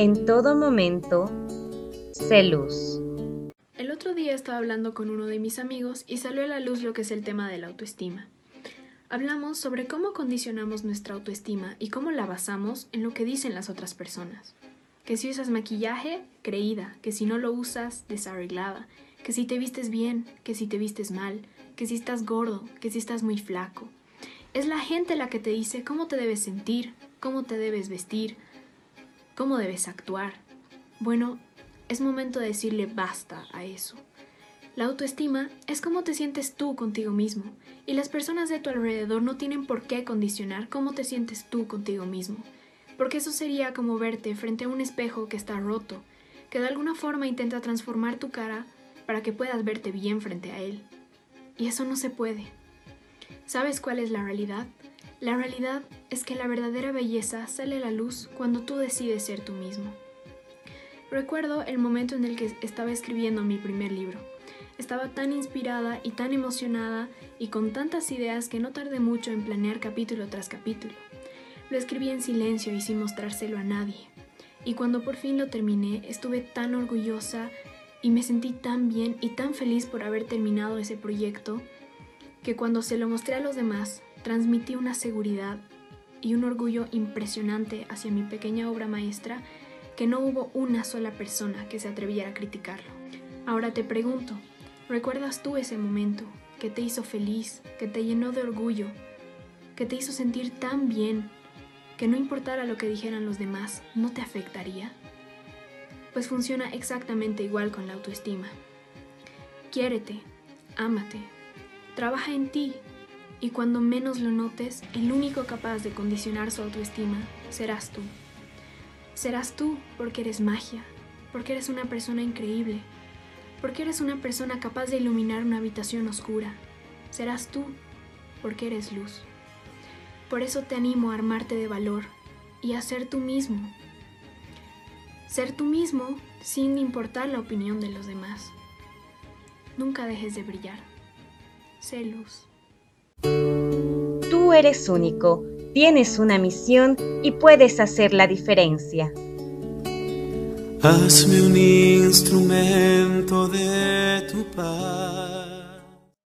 En todo momento, sé luz. El otro día estaba hablando con uno de mis amigos y salió a la luz lo que es el tema de la autoestima. Hablamos sobre cómo condicionamos nuestra autoestima y cómo la basamos en lo que dicen las otras personas. Que si usas maquillaje, creída, que si no lo usas, desarreglada, que si te vistes bien, que si te vistes mal, que si estás gordo, que si estás muy flaco. Es la gente la que te dice cómo te debes sentir, cómo te debes vestir, cómo debes actuar. Bueno, es momento de decirle basta a eso. La autoestima es cómo te sientes tú contigo mismo, y las personas de tu alrededor no tienen por qué condicionar cómo te sientes tú contigo mismo, porque eso sería como verte frente a un espejo que está roto, que de alguna forma intenta transformar tu cara para que puedas verte bien frente a él. Y eso no se puede. ¿Sabes cuál es la realidad? La realidad es que la verdadera belleza sale a la luz cuando tú decides ser tú mismo. Recuerdo el momento en el que estaba escribiendo mi primer libro. Estaba tan inspirada y tan emocionada y con tantas ideas que no tardé mucho en planear capítulo tras capítulo. Lo escribí en silencio y sin mostrárselo a nadie. Y cuando por fin lo terminé, estuve tan orgullosa y me sentí tan bien y tan feliz por haber terminado ese proyecto que cuando se lo mostré a los demás transmití una seguridad y un orgullo impresionante hacia mi pequeña obra maestra que no hubo una sola persona que se atreviera a criticarlo. Ahora te pregunto, ¿recuerdas tú ese momento que te hizo feliz, que te llenó de orgullo, que te hizo sentir tan bien que no importara lo que dijeran los demás, no te afectaría? Pues funciona exactamente igual con la autoestima. Quiérete, ámate, trabaja en ti y cuando menos lo notes, el único capaz de condicionar su autoestima serás tú. Serás tú porque eres magia, porque eres una persona increíble, porque eres una persona capaz de iluminar una habitación oscura. Serás tú porque eres luz. Por eso te animo a armarte de valor y a ser tú mismo. Ser tú mismo sin importar la opinión de los demás. Nunca dejes de brillar. Sé luz. Tú eres único, tienes una misión y puedes hacer la diferencia. Hazme un instrumento de tu paz.